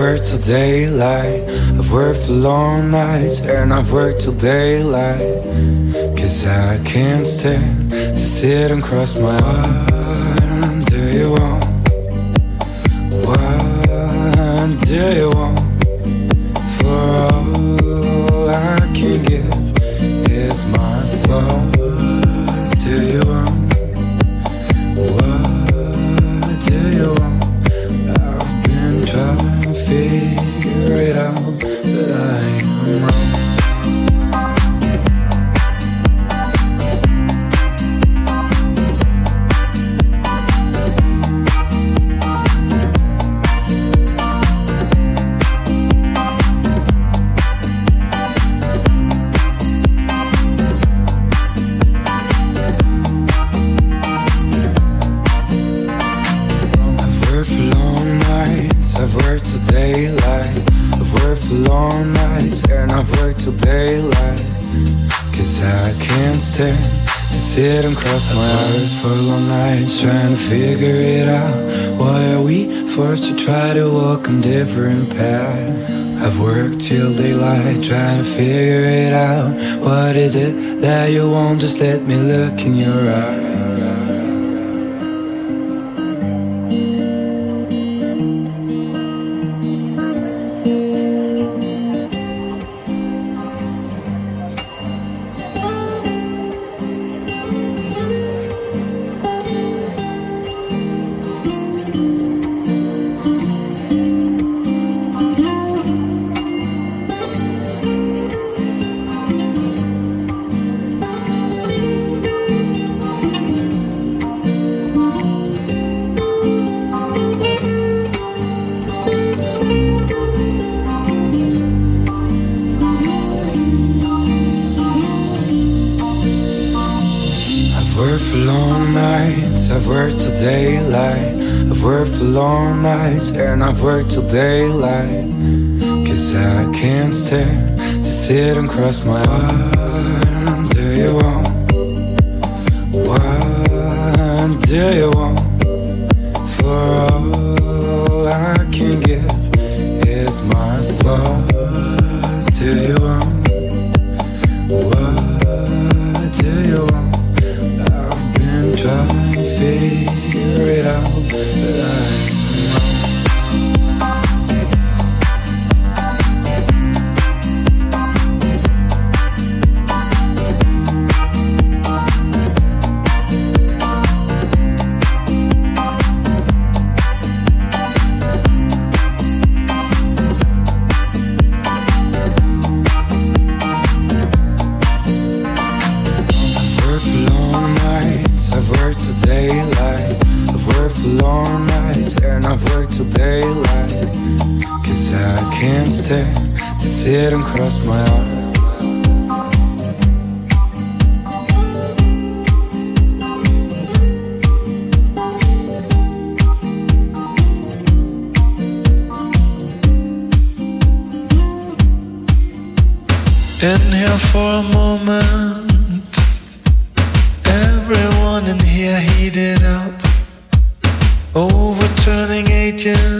worked till daylight. I've worked for long nights and I've worked till daylight. Cause I can't stand to sit and cross my arms. What Do you want? What do you want? different path. I've worked till daylight trying to figure it out. What is it that you want? Just let me look in your eyes. daylight. Cause I can't stand to sit and cross my arms. in here for a moment. Everyone in here heated up, overturning agents.